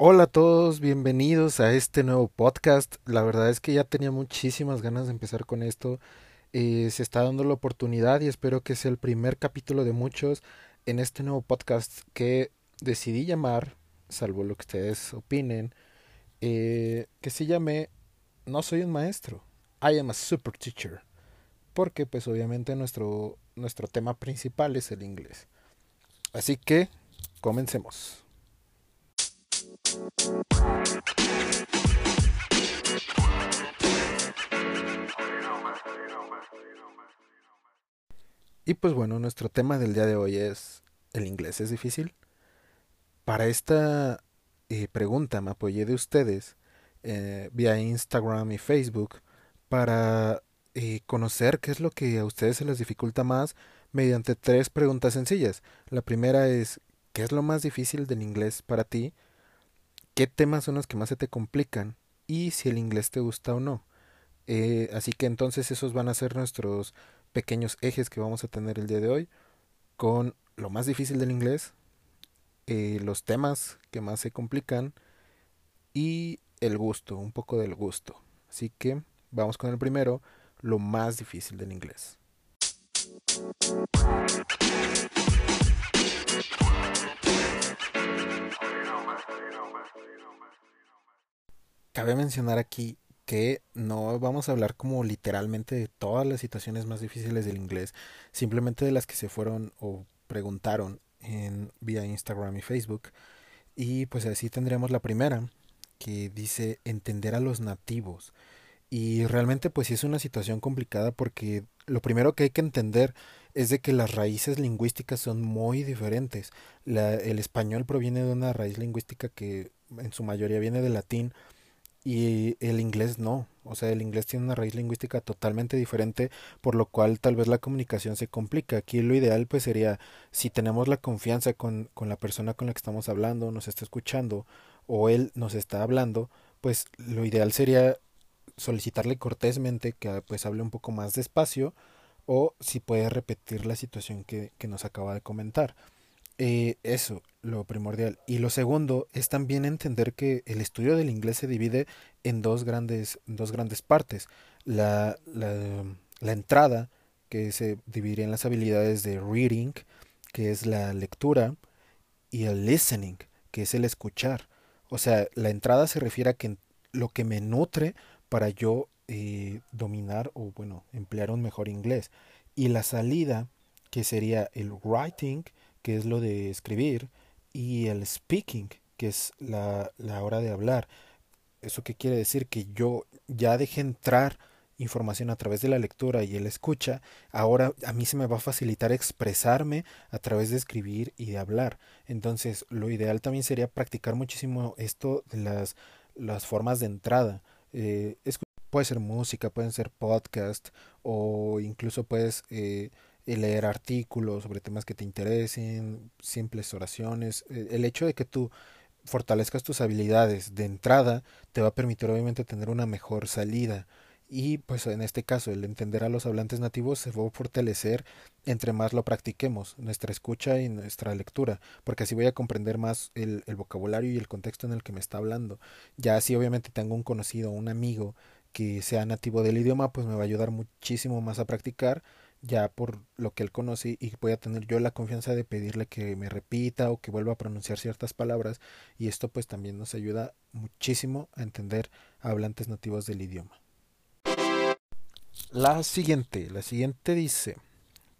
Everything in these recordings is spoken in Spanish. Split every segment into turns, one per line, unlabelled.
Hola a todos, bienvenidos a este nuevo podcast. La verdad es que ya tenía muchísimas ganas de empezar con esto. Eh, se está dando la oportunidad y espero que sea el primer capítulo de muchos en este nuevo podcast que decidí llamar, salvo lo que ustedes opinen, eh, que se llame No soy un maestro, I am a super teacher. Porque pues obviamente nuestro, nuestro tema principal es el inglés. Así que comencemos. Y pues bueno, nuestro tema del día de hoy es ¿el inglés es difícil? Para esta eh, pregunta me apoyé de ustedes eh, vía Instagram y Facebook para eh, conocer qué es lo que a ustedes se les dificulta más mediante tres preguntas sencillas. La primera es ¿qué es lo más difícil del inglés para ti? ¿Qué temas son los que más se te complican? Y si el inglés te gusta o no. así que entonces esos van a ser nuestros pequeños ejes que vamos a tener el día de hoy con lo más difícil del inglés, eh, los temas que más se complican y el gusto, un poco del gusto. Así que vamos con el primero, lo más difícil del inglés. Cabe mencionar aquí que no vamos a hablar como literalmente de todas las situaciones más difíciles del inglés, simplemente de las que se fueron o preguntaron en vía Instagram y Facebook. Y pues así tendríamos la primera, que dice entender a los nativos. Y realmente pues sí es una situación complicada porque lo primero que hay que entender es de que las raíces lingüísticas son muy diferentes. El español proviene de una raíz lingüística que en su mayoría viene del latín, y el inglés no. O sea, el inglés tiene una raíz lingüística totalmente diferente, por lo cual tal vez la comunicación se complica. Aquí lo ideal pues sería, si tenemos la confianza con, con la persona con la que estamos hablando, nos está escuchando, o él nos está hablando, pues lo ideal sería solicitarle cortésmente que pues hable un poco más despacio, o si puede repetir la situación que, que nos acaba de comentar. Eh, eso, lo primordial. Y lo segundo es también entender que el estudio del inglés se divide en dos grandes, dos grandes partes. La, la, entrada, que se dividiría en las habilidades de reading, que es la lectura, y el listening, que es el escuchar. O sea, la entrada se refiere a que lo que me nutre para yo eh, dominar o, bueno, emplear un mejor inglés. Y la salida, que sería el writing, que es lo de escribir, y el speaking, que es la, la hora de hablar. ¿Eso qué quiere decir? Que yo ya dejé entrar información a través de la lectura y el escucha, ahora a mí se me va a facilitar expresarme a través de escribir y de hablar. Entonces, lo ideal también sería practicar muchísimo esto de las, las formas de entrada. Eh, puede ser música, pueden ser podcast o incluso puedes eh, leer artículos sobre temas que te interesen, simples oraciones. Eh, el hecho de que tú fortalezcas tus habilidades de entrada te va a permitir obviamente tener una mejor salida. Y pues en este caso el entender a los hablantes nativos se va a fortalecer entre más lo practiquemos, nuestra escucha y nuestra lectura, porque así voy a comprender más el, el vocabulario y el contexto en el que me está hablando. Ya así obviamente tengo un conocido, un amigo que sea nativo del idioma, pues me va a ayudar muchísimo más a practicar ya por lo que él conoce y voy a tener yo la confianza de pedirle que me repita o que vuelva a pronunciar ciertas palabras y esto pues también nos ayuda muchísimo a entender a hablantes nativos del idioma. La siguiente, la siguiente dice,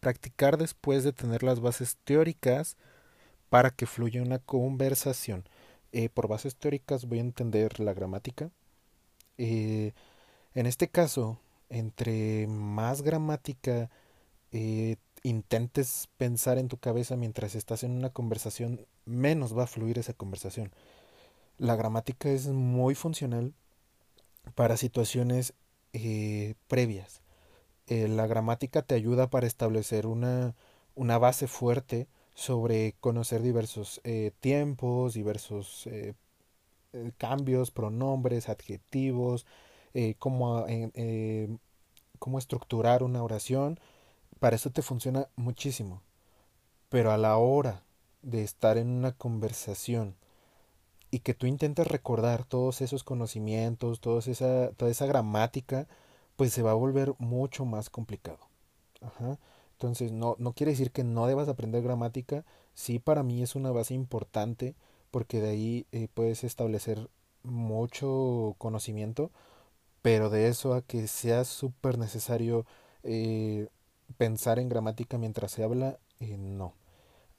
practicar después de tener las bases teóricas para que fluya una conversación. Eh, por bases teóricas voy a entender la gramática. Eh, en este caso, entre más gramática eh, intentes pensar en tu cabeza mientras estás en una conversación, menos va a fluir esa conversación. La gramática es muy funcional para situaciones eh, previas. Eh, la gramática te ayuda para establecer una, una base fuerte sobre conocer diversos eh, tiempos, diversos eh, cambios, pronombres, adjetivos, cómo, cómo estructurar una oración para eso te funciona muchísimo. Pero a la hora de estar en una conversación y que tú intentes recordar todos esos conocimientos, toda esa, toda esa gramática, pues se va a volver mucho más complicado. Ajá. Entonces, no, no quiere decir que no debas aprender gramática, sí para mí es una base importante porque de ahí eh, puedes establecer mucho conocimiento, pero de eso a que sea súper necesario eh, pensar en gramática mientras se habla, eh, no.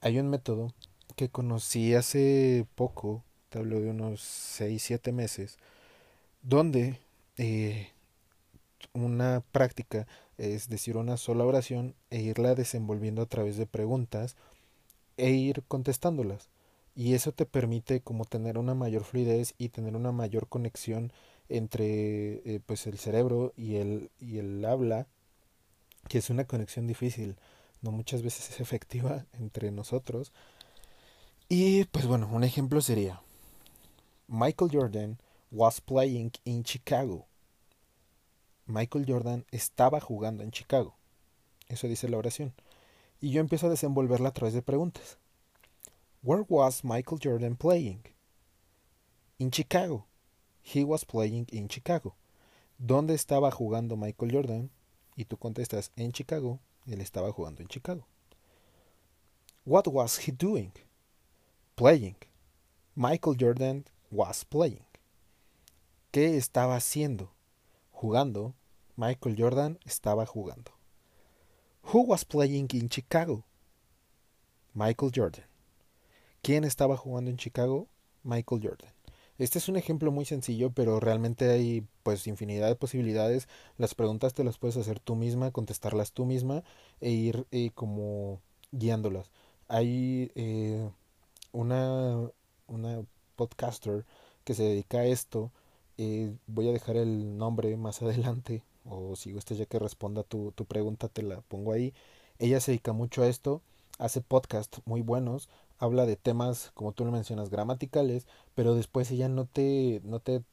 Hay un método que conocí hace poco, te hablo de unos 6, 7 meses, donde una práctica es decir una sola oración e irla desenvolviendo a través de preguntas e ir contestándolas. Y eso te permite como tener una mayor fluidez y tener una mayor conexión entre eh, pues el cerebro y el, y el habla, que es una conexión difícil, no muchas veces es efectiva entre nosotros. Y pues bueno, un ejemplo sería Michael Jordan was playing in Chicago. Michael Jordan estaba jugando en Chicago. Eso dice la oración. Y yo empiezo a desenvolverla a través de preguntas. Where was Michael Jordan playing? In Chicago. He was playing in Chicago. ¿Dónde estaba jugando Michael Jordan? Y tú contestas en Chicago. Él estaba jugando en Chicago. What was he doing? Playing. Michael Jordan was playing. ¿Qué estaba haciendo? Jugando Michael Jordan estaba jugando. Who was playing in Chicago? Michael Jordan. ¿Quién estaba jugando en Chicago? Michael Jordan. Este es un ejemplo muy sencillo, pero realmente hay pues infinidad de posibilidades. Las preguntas te las puedes hacer tú misma, contestarlas tú misma e ir eh, como guiándolas. Hay eh, una, una podcaster que se dedica a esto. Eh, voy a dejar el nombre más adelante o si gustas ya que responda tu, tu pregunta, te la pongo ahí. Ella se dedica mucho a esto, hace podcasts muy buenos, habla de temas, como tú lo mencionas, gramaticales, pero después ella no te, no te,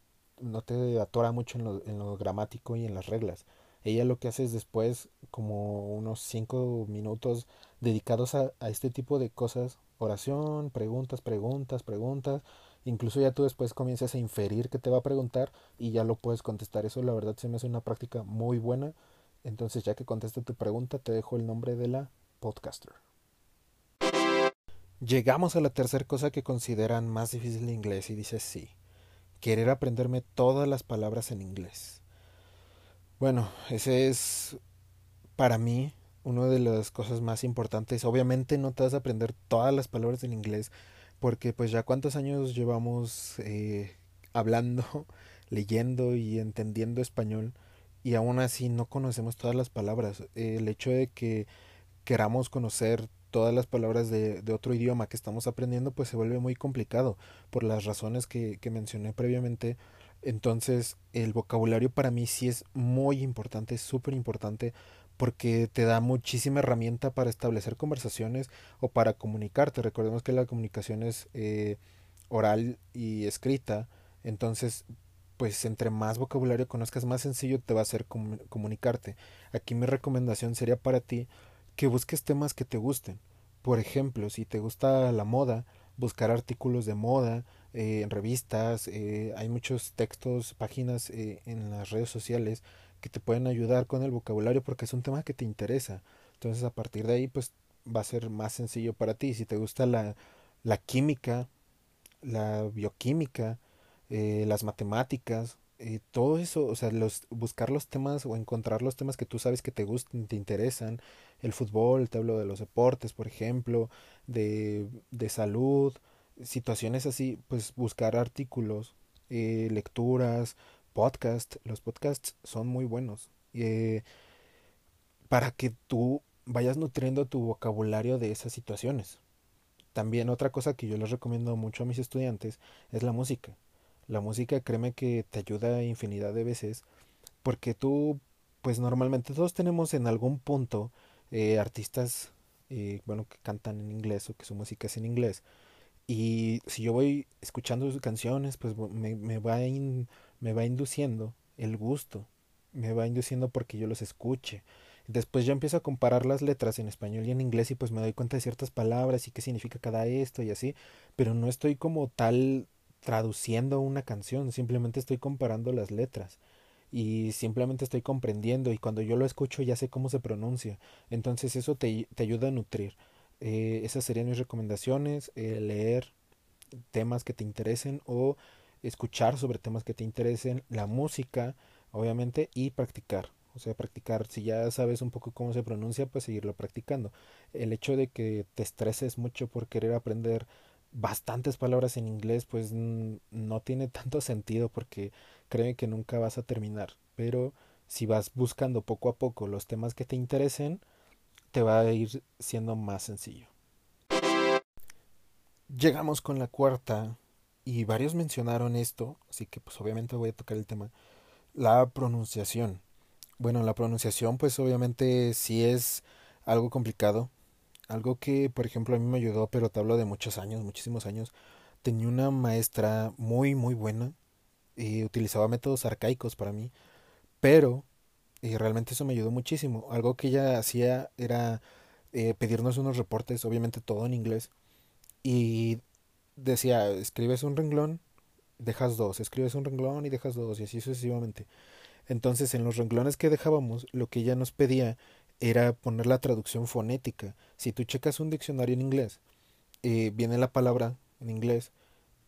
no te atora mucho en lo, en lo gramático y en las reglas. Ella lo que hace es después como unos cinco minutos dedicados a, a este tipo de cosas, oración, preguntas, preguntas, preguntas, Incluso ya tú después comienzas a inferir que te va a preguntar y ya lo puedes contestar. Eso la verdad se me hace una práctica muy buena. Entonces ya que conteste tu pregunta te dejo el nombre de la podcaster. Llegamos a la tercera cosa que consideran más difícil de inglés y dice sí. Querer aprenderme todas las palabras en inglés. Bueno, ese es para mí una de las cosas más importantes. Obviamente no te vas a aprender todas las palabras en inglés porque pues ya cuántos años llevamos eh, hablando, leyendo y entendiendo español y aún así no conocemos todas las palabras. el hecho de que queramos conocer todas las palabras de, de, otro idioma que estamos aprendiendo pues se vuelve muy complicado por las razones que, que mencioné previamente. Entonces el vocabulario para mí sí es muy importante, súper importante porque te da muchísima herramienta para establecer conversaciones o para comunicarte. Recordemos que la comunicación es eh, oral y escrita, entonces pues entre más vocabulario conozcas, más sencillo te va a ser comunicarte. Aquí mi recomendación sería para ti que busques temas que te gusten. Por ejemplo, si te gusta la moda, buscar artículos de moda eh, en revistas, eh, hay muchos textos, páginas en las redes sociales que te pueden ayudar con el vocabulario porque es un tema que te interesa. Entonces a partir de ahí pues va a ser más sencillo para ti. Si te gusta la, la química, la bioquímica, eh, las matemáticas, eh, todo eso, o sea, los, buscar los temas o encontrar los temas que tú sabes que te gustan, te interesan, el fútbol, te hablo de los deportes, por ejemplo, de, de salud, situaciones así, pues buscar artículos, eh, lecturas, podcast. Los podcasts son muy buenos. Eh, para que tú vayas nutriendo tu vocabulario de esas situaciones. También otra cosa que yo les recomiendo mucho a mis estudiantes es la música. La música créeme que te ayuda infinidad de veces porque tú pues normalmente todos tenemos en algún punto eh, artistas eh, bueno que cantan en inglés o que su música es en inglés y si yo voy escuchando sus canciones pues me, me va me va induciendo el gusto, me va induciendo porque yo los escuche. Después ya empiezo a comparar las letras en español y en inglés y pues me doy cuenta de ciertas palabras y qué significa cada esto y así, pero no estoy como tal traduciendo una canción, simplemente estoy comparando las letras y simplemente estoy comprendiendo y cuando yo lo escucho ya sé cómo se pronuncia. Entonces eso te, te ayuda a nutrir. Eh, esas serían mis recomendaciones, eh, leer temas que te interesen o escuchar sobre temas que te interesen, la música, obviamente, y practicar. O sea, practicar, si ya sabes un poco cómo se pronuncia, pues seguirlo practicando. El hecho de que te estreses mucho por querer aprender bastantes palabras en inglés, pues no tiene tanto sentido porque créeme que nunca vas a terminar. Pero si vas buscando poco a poco los temas que te interesen, te va a ir siendo más sencillo. Llegamos con la cuarta y varios mencionaron esto, así que pues obviamente voy a tocar el tema, la pronunciación. Bueno, la pronunciación pues obviamente sí es algo complicado, algo que por ejemplo a mí me ayudó, pero te hablo de muchos años, muchísimos años. Tenía una maestra muy muy buena y utilizaba métodos arcaicos para mí, pero y realmente eso me ayudó muchísimo. Algo que ella hacía era eh, pedirnos unos reportes, obviamente todo en inglés, y decía, escribes un renglón, dejas dos, escribes un renglón y dejas dos, y así sucesivamente. Entonces, en los renglones que dejábamos, lo que ella nos pedía era poner la traducción fonética. Si tú checas un diccionario en inglés, eh, viene la palabra en inglés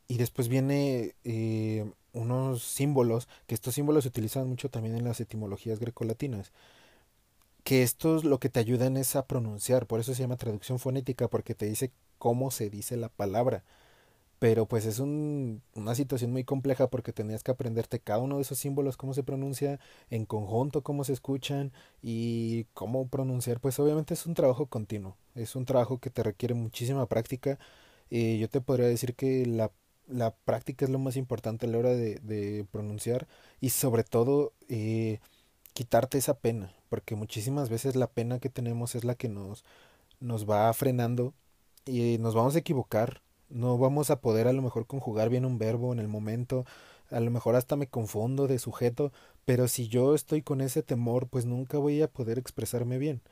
y después viene eh, unos símbolos, que estos símbolos se utilizan mucho también en las etimologías grecolatinas, que estos lo que te ayudan es a pronunciar, por eso se llama traducción fonética, porque te dice cómo se dice la palabra. Pero pues es un, una situación muy compleja porque tenías que aprenderte cada uno de esos símbolos, cómo se pronuncia, en conjunto, cómo se escuchan y cómo pronunciar. Pues obviamente es un trabajo continuo, es un trabajo que te requiere muchísima práctica. y yo te podría decir que la la práctica es lo más importante a la hora de, de pronunciar y sobre todo eh, quitarte esa pena, porque muchísimas veces la pena que tenemos es la que nos, nos va frenando y nos vamos a equivocar, no vamos a poder a lo mejor conjugar bien un verbo en el momento, a lo mejor hasta me confundo de sujeto, pero si yo estoy con ese temor, pues nunca voy a poder expresarme bien.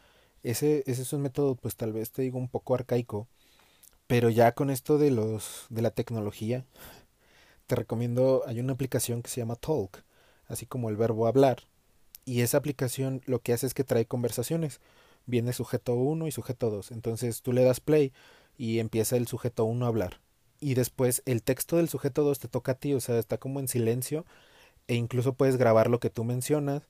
Ese, ese es un método, pues tal vez te digo un poco arcaico, pero ya con esto de los de la tecnología, te recomiendo, hay una aplicación que se llama Talk, así como el verbo hablar. Y esa aplicación lo que hace es que trae conversaciones. Viene sujeto 1 y sujeto 2. Entonces tú le das play y empieza el sujeto 1 a hablar. Y después el texto del sujeto 2 te toca a ti, o sea, está como en silencio. E incluso puedes grabar lo que tú mencionas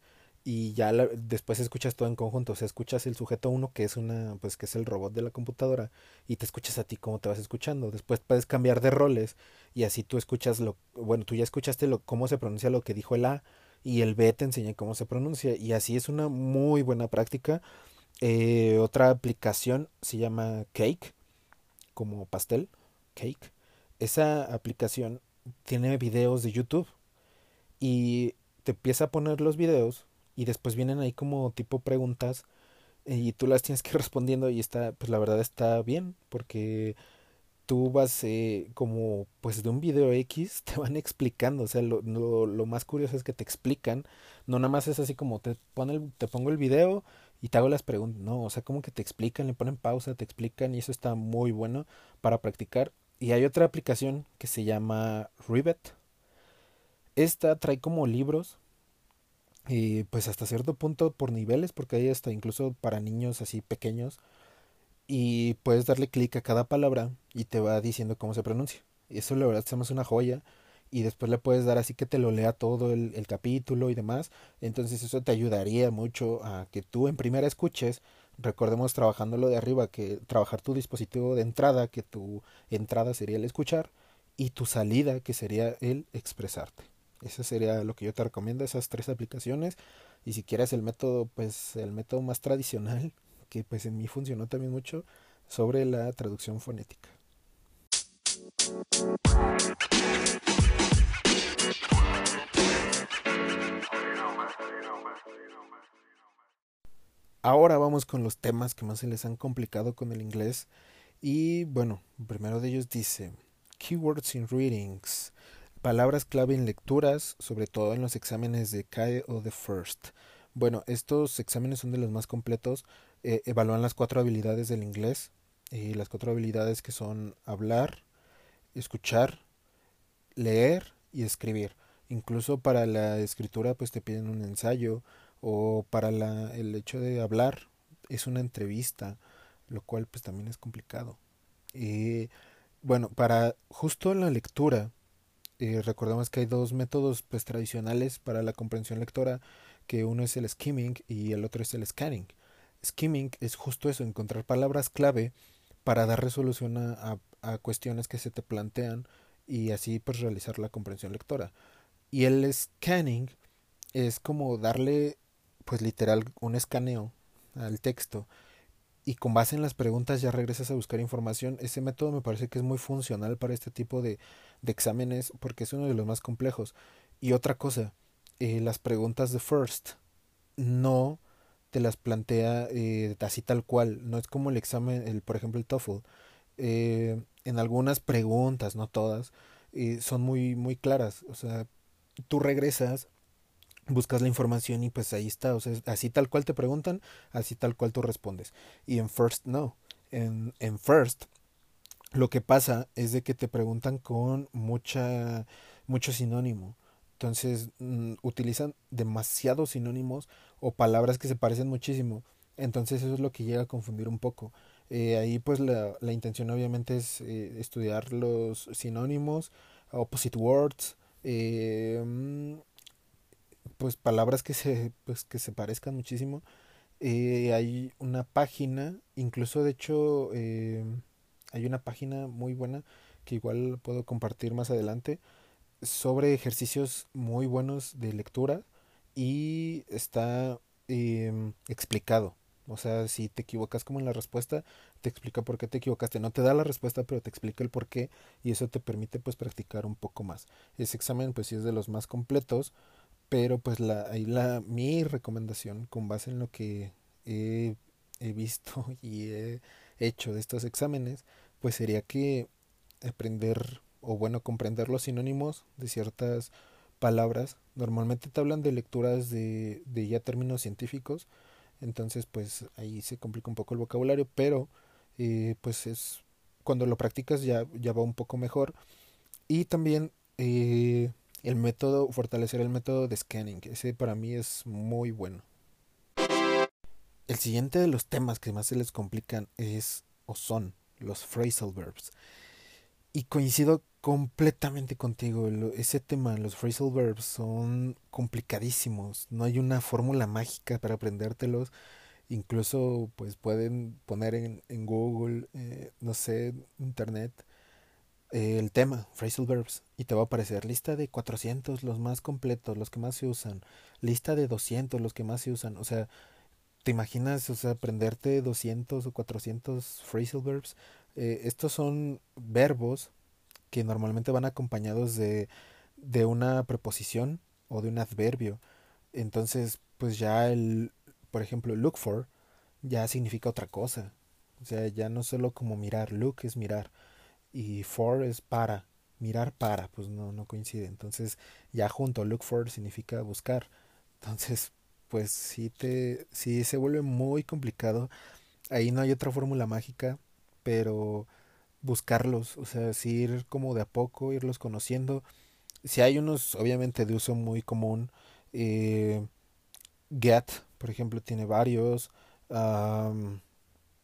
y ya después escuchas todo en conjunto, o sea, escuchas el sujeto uno que es una pues que es el robot de la computadora y te escuchas a ti cómo te vas escuchando. Después puedes cambiar de roles y así tú escuchas lo bueno, tú ya escuchaste lo cómo se pronuncia lo que dijo el A y el B te enseña cómo se pronuncia y así es una muy buena práctica. Eh, otra aplicación se llama Cake, como pastel, Cake. Esa aplicación tiene videos de YouTube y te empieza a poner los videos y después vienen ahí como tipo preguntas y tú las tienes que ir respondiendo y está, pues la verdad está bien porque tú vas eh, como pues de un video X te van explicando, o sea, lo, lo, más curioso es que te explican, no nada más es así como te, pone te pongo el video y te hago las preguntas, no, o sea, como que te explican, le ponen pausa, te explican y eso está muy bueno para practicar. Y hay otra aplicación que se llama Rivet. Esta trae como libros y pues hasta cierto punto por niveles, porque hay hasta incluso para niños así pequeños. Y puedes darle clic a cada palabra y te va diciendo cómo se pronuncia. Y eso la verdad se una joya. Y después le puedes dar así que te lo lea todo el, el capítulo y demás. Entonces eso te ayudaría mucho a que tú en primera escuches. Recordemos trabajando lo de arriba, que trabajar tu dispositivo de entrada, que tu entrada sería el escuchar, y tu salida, que sería el expresarte. Ese sería lo que yo te recomiendo, esas tres aplicaciones. Y si quieres el método, pues el método más tradicional, que pues en mí funcionó también mucho, sobre la traducción fonética. Ahora vamos con los temas que más se les han complicado con el inglés. Y bueno, primero de ellos dice Keywords in Readings palabras clave en lecturas, sobre todo en los exámenes de CAE o de FIRST. Bueno, estos exámenes son de los más completos. Eh, evalúan las cuatro habilidades del inglés. y las cuatro habilidades que son hablar, escuchar, leer y escribir. Incluso para la escritura pues te piden un ensayo o para la, el hecho de hablar es una entrevista, lo cual pues también es complicado. Y bueno, para justo la lectura, eh, recordemos que hay dos métodos pues tradicionales para la comprensión lectora, que uno es el skimming y el otro es el scanning. Skimming es justo eso, encontrar palabras clave para dar resolución a, a, cuestiones que se te plantean y así pues realizar la comprensión lectora. Y el scanning es como darle pues literal un escaneo al texto y con base en las preguntas ya regresas a buscar información. Ese método me parece que es muy funcional para este tipo de, de exámenes porque es uno de los más complejos. Y otra cosa, eh, las preguntas de FIRST no te las plantea eh, así tal cual, no es como el examen, el, por ejemplo el TOEFL. Eh, en algunas preguntas, no todas, son muy, muy claras. O sea, tú regresas, buscas la información y pues ahí está. O sea, así tal cual te preguntan, así tal cual tú respondes. Y en First no. En, en First lo que pasa es de que te preguntan con mucha, mucho sinónimo. Entonces mm, utilizan demasiados sinónimos o palabras que se parecen muchísimo. Entonces eso es lo que llega a confundir un poco. Eh, ahí pues la, la, intención obviamente es eh, estudiar los sinónimos, opposite words, eh, mm, pues palabras que se, pues, que se parezcan muchísimo. Eh, hay una página, incluso de hecho eh, hay una página muy buena que igual puedo compartir más adelante sobre ejercicios muy buenos de lectura y está eh, explicado. O sea, si te equivocas como en la respuesta, te explica por qué te equivocaste. No te da la respuesta, pero te explica el por qué y eso te permite pues practicar un poco más. Ese examen pues sí es de los más completos, pero pues la, ahí la, mi recomendación con base en lo que he, he visto y he hecho de estos exámenes, pues sería que aprender o bueno comprender los sinónimos de ciertas palabras. Normalmente te hablan de lecturas de, de ya términos científicos entonces pues ahí se complica un poco el vocabulario pero eh, pues es cuando lo practicas ya, ya va un poco mejor. Y también eh, el método fortalecer el método de scanning ese para mí es muy bueno el siguiente de los temas que más se les complican es o son los phrasal verbs y coincido completamente contigo. Ese tema, los phrasal verbs, son complicadísimos. No hay una fórmula mágica para aprendértelos. Incluso, pues pueden poner en, en Google, eh, no sé, internet, eh, el tema, phrasal verbs, y te va a aparecer lista de 400, los más completos, los que más se usan. Lista de 200, los que más se usan. O sea, ¿te imaginas, o sea, aprenderte 200 o 400 phrasal verbs? Eh, estos son verbos que normalmente van acompañados de, de una preposición o de un adverbio. Entonces, pues ya el, por ejemplo, look for ya significa otra cosa. O sea, ya no solo como mirar, look es mirar y for es para, mirar para, pues no, no coincide. Entonces, ya junto, look for significa buscar. Entonces, pues sí te, sí se vuelve muy complicado. Ahí no hay otra fórmula mágica, pero buscarlos, o sea, sí ir como de a poco, irlos conociendo. Si hay unos, obviamente, de uso muy común, eh, Get, por ejemplo, tiene varios.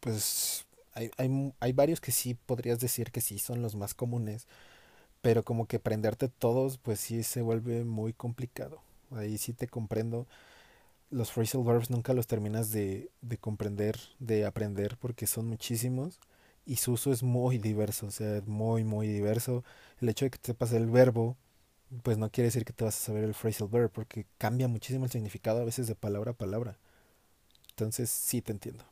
Pues hay, hay, hay varios que sí podrías decir que sí son los más comunes, pero como que aprenderte todos, pues sí se vuelve muy complicado. Ahí sí te comprendo. Los phrasal verbs nunca los terminas de, de comprender, de aprender, porque son muchísimos y su uso es muy diverso, o sea, muy, muy diverso. El hecho de que te sepas el verbo, pues no quiere decir que te vas a saber el phrasal verb, porque cambia muchísimo el significado a veces de palabra a palabra. Entonces, sí te entiendo.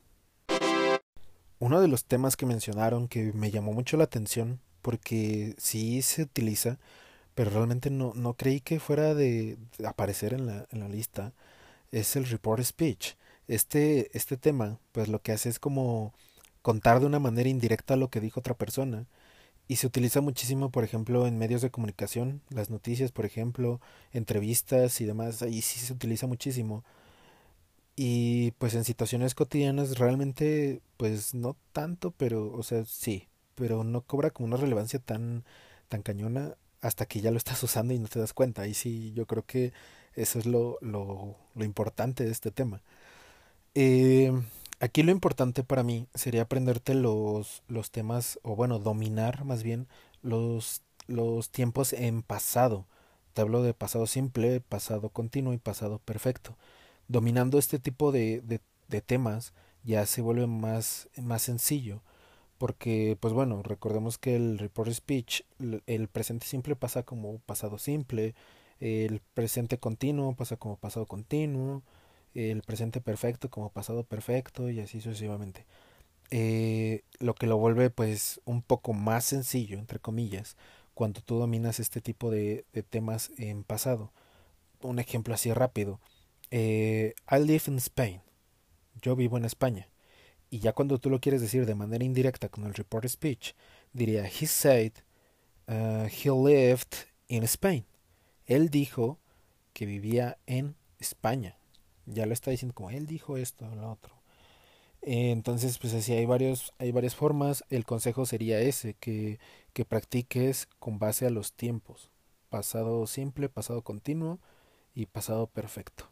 Uno de los temas que mencionaron que me llamó mucho la atención, porque sí se utiliza, pero realmente no, no creí que fuera de, aparecer en la, en la lista, es el report speech. Este, este tema, pues lo que hace es como contar de una manera indirecta lo que dijo otra persona. Y se utiliza muchísimo, por ejemplo, en medios de comunicación, las noticias, por ejemplo, entrevistas y demás, ahí sí se utiliza muchísimo. Y pues en situaciones cotidianas realmente, pues no tanto, pero, o sea, sí, pero no cobra como una relevancia tan, tan cañona. hasta que ya lo estás usando y no te das cuenta. Y sí, yo creo que eso es lo, lo, lo importante de este tema. Eh, aquí lo importante para mí sería aprenderte los, los temas, o bueno, dominar más bien los, los tiempos en pasado. Te hablo de pasado simple, pasado continuo y pasado perfecto. Dominando este tipo de, de, temas ya se vuelve más, más sencillo porque pues bueno, recordemos que el report speech, el presente simple pasa como pasado simple, el presente continuo pasa como pasado continuo, el presente perfecto como pasado perfecto y así sucesivamente. Eh, lo que lo vuelve pues un poco más sencillo, entre comillas, cuando tú dominas este tipo de temas en pasado. Un ejemplo así rápido. Eh, I live in Spain. Yo vivo en España. Y ya cuando tú lo quieres decir de manera indirecta con el report speech, diría, he said uh, he lived in Spain. Él dijo que vivía en España. Ya lo está diciendo como él dijo esto o lo otro. entonces, pues así hay varios, hay varias formas. El consejo sería ese, que, que practiques con base a los tiempos. Pasado simple, pasado continuo y pasado perfecto.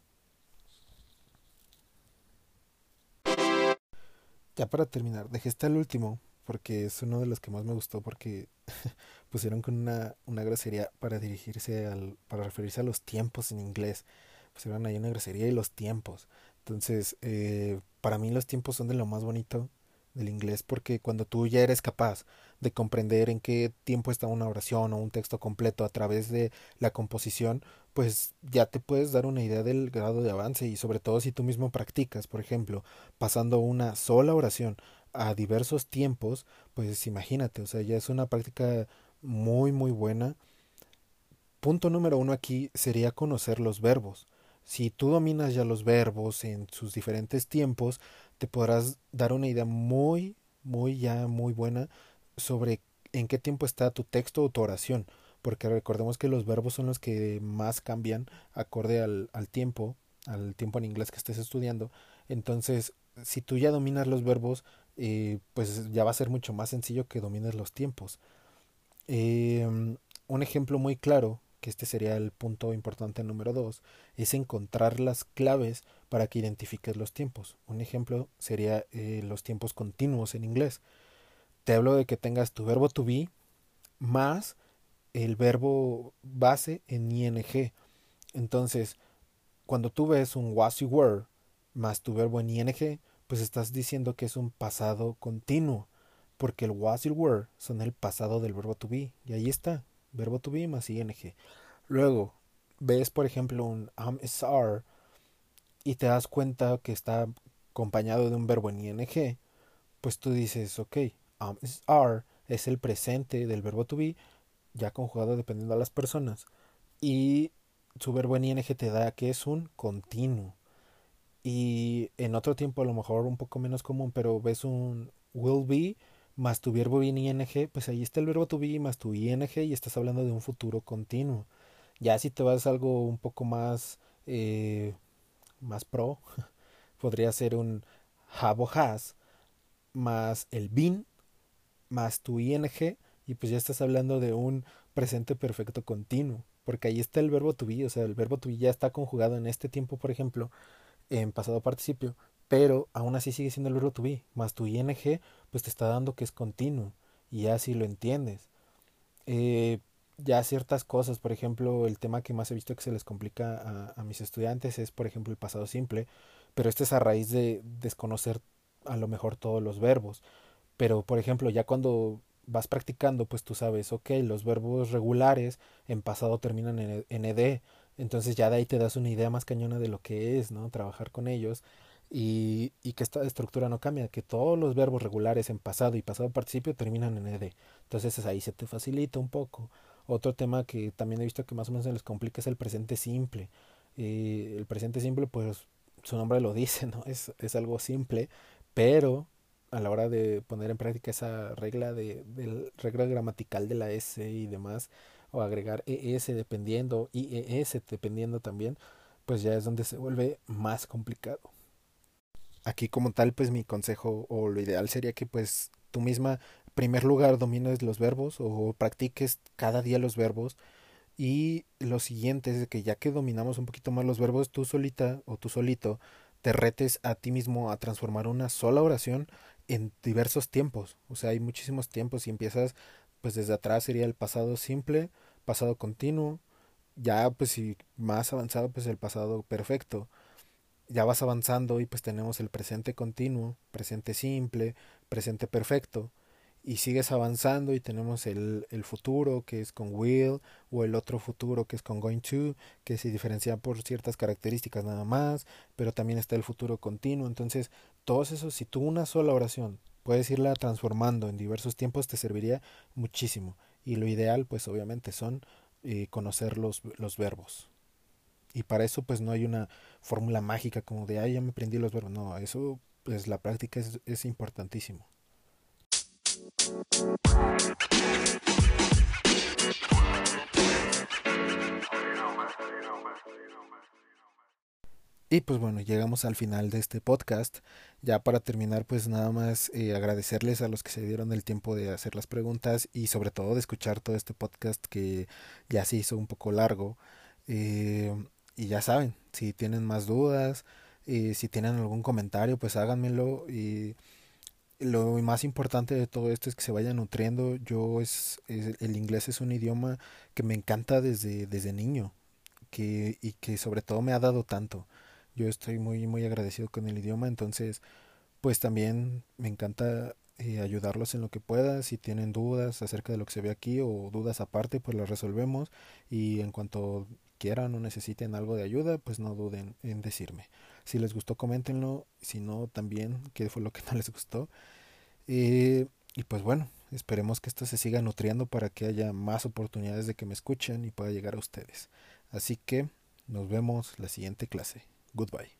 Ya para terminar, dejé este al último porque es uno de los que más me gustó porque pusieron con una, una grosería para dirigirse al, para referirse a los tiempos en inglés. Pusieron ahí una grosería y los tiempos. Entonces, eh, para mí los tiempos son de lo más bonito del inglés porque cuando tú ya eres capaz de comprender en qué tiempo está una oración o un texto completo a través de la composición, pues ya te puedes dar una idea del grado de avance y sobre todo si tú mismo practicas, por ejemplo, pasando una sola oración a diversos tiempos, pues imagínate, o sea, ya es una práctica muy muy buena. Punto número uno aquí sería conocer los verbos. Si tú dominas ya los verbos en sus diferentes tiempos, te podrás dar una idea muy, muy ya muy buena sobre en qué tiempo está tu texto o tu oración, porque recordemos que los verbos son los que más cambian acorde al, al tiempo, al tiempo en inglés que estés estudiando. Entonces, si tú ya dominas los verbos, eh, pues ya va a ser mucho más sencillo que domines los tiempos. Eh, un ejemplo muy claro, que este sería el punto importante número dos, es encontrar las claves para que identifiques los tiempos. Un ejemplo sería eh, los tiempos continuos en inglés. Te hablo de que tengas tu verbo to be más el verbo base en ing. Entonces, cuando tú ves un was you were más tu verbo en ing, pues estás diciendo que es un pasado continuo, porque el was y were son el pasado del verbo to be, y ahí está, verbo to be más ing. Luego, ves por ejemplo un am is are y te das cuenta que está acompañado de un verbo en ing, pues tú dices, ok, am is are es el presente del verbo to be, ya conjugado dependiendo de las personas, y su verbo en ing te da que es un continuo. Y en otro tiempo a lo mejor un poco menos común, pero ves un will be más tu verbo en ing, pues ahí está el verbo to be más tu ing y estás hablando de un futuro continuo. Ya si te vas a algo un poco más, eh, más pro, podría ser un have o has más el been más tu ing y pues ya estás hablando de un presente perfecto continuo, porque ahí está el verbo to be, o sea, el verbo to be ya está conjugado en este tiempo, por ejemplo, en pasado participio, pero aún así sigue siendo el verbo to be, más tu ing, pues te está dando que es continuo, y ya si lo entiendes. Eh, ya ciertas cosas, por ejemplo, el tema que más he visto que se les complica a, a mis estudiantes es, por ejemplo, el pasado simple, pero este es a raíz de desconocer a lo mejor todos los verbos. Pero, por ejemplo, ya cuando vas practicando, pues tú sabes, ok, los verbos regulares en pasado terminan en ed, entonces ya de ahí te das una idea más cañona de lo que es, ¿no? Trabajar con ellos y, y que esta estructura no cambia, que todos los verbos regulares en pasado y pasado participio terminan en ed. Entonces ahí se te facilita un poco. Otro tema que también he visto que más o menos se les complica es el presente simple. Eh, el presente simple, pues su nombre lo dice, ¿no? Es, es algo simple, pero a la hora de poner en práctica esa regla de, de regla gramatical de la S y demás, o agregar ES dependiendo y ES dependiendo también, pues ya es donde se vuelve más complicado. Aquí como tal, pues mi consejo o lo ideal sería que pues tú misma primer lugar domines los verbos o practiques cada día los verbos y lo siguiente es que ya que dominamos un poquito más los verbos, tú solita o tú solito te retes a ti mismo a transformar una sola oración en diversos tiempos. O sea, hay muchísimos tiempos y empiezas pues desde atrás sería el pasado simple, pasado continuo, ya pues si más avanzado pues el pasado perfecto. Ya vas avanzando y pues tenemos el presente continuo, presente simple, presente perfecto y sigues avanzando y tenemos el, el, futuro que es con will o el otro futuro que es con going to que se diferencia por ciertas características nada más pero también está el futuro continuo. Entonces todos esos si tú una sola oración puedes irla transformando en diversos tiempos te serviría muchísimo. Y lo ideal pues obviamente son eh, conocer los, los verbos y para eso pues no hay una fórmula mágica como de ay ya me aprendí los verbos no eso pues la práctica es, es importantísimo y pues bueno, llegamos al final de este podcast. Ya para terminar, pues nada más eh, agradecerles a los que se dieron el tiempo de hacer las preguntas y sobre todo de escuchar todo este podcast que ya se hizo un poco largo. Eh, y ya saben, si tienen más dudas, eh, si tienen algún comentario, pues háganmelo. Y lo más importante de todo esto es que se vaya nutriendo. Yo es, el inglés es un idioma que me encanta desde, desde niño que, y que sobre todo me ha dado tanto. Yo estoy muy muy agradecido con el idioma, entonces pues también me encanta eh, ayudarlos en lo que pueda. Si tienen dudas acerca de lo que se ve aquí o dudas aparte, pues las resolvemos y en cuanto quieran o necesiten algo de ayuda, pues no duden en decirme. Si les gustó, coméntenlo. Si no, también, qué fue lo que no les gustó. Eh, y pues bueno, esperemos que esto se siga nutriendo para que haya más oportunidades de que me escuchen y pueda llegar a ustedes. Así que nos vemos la siguiente clase. Goodbye.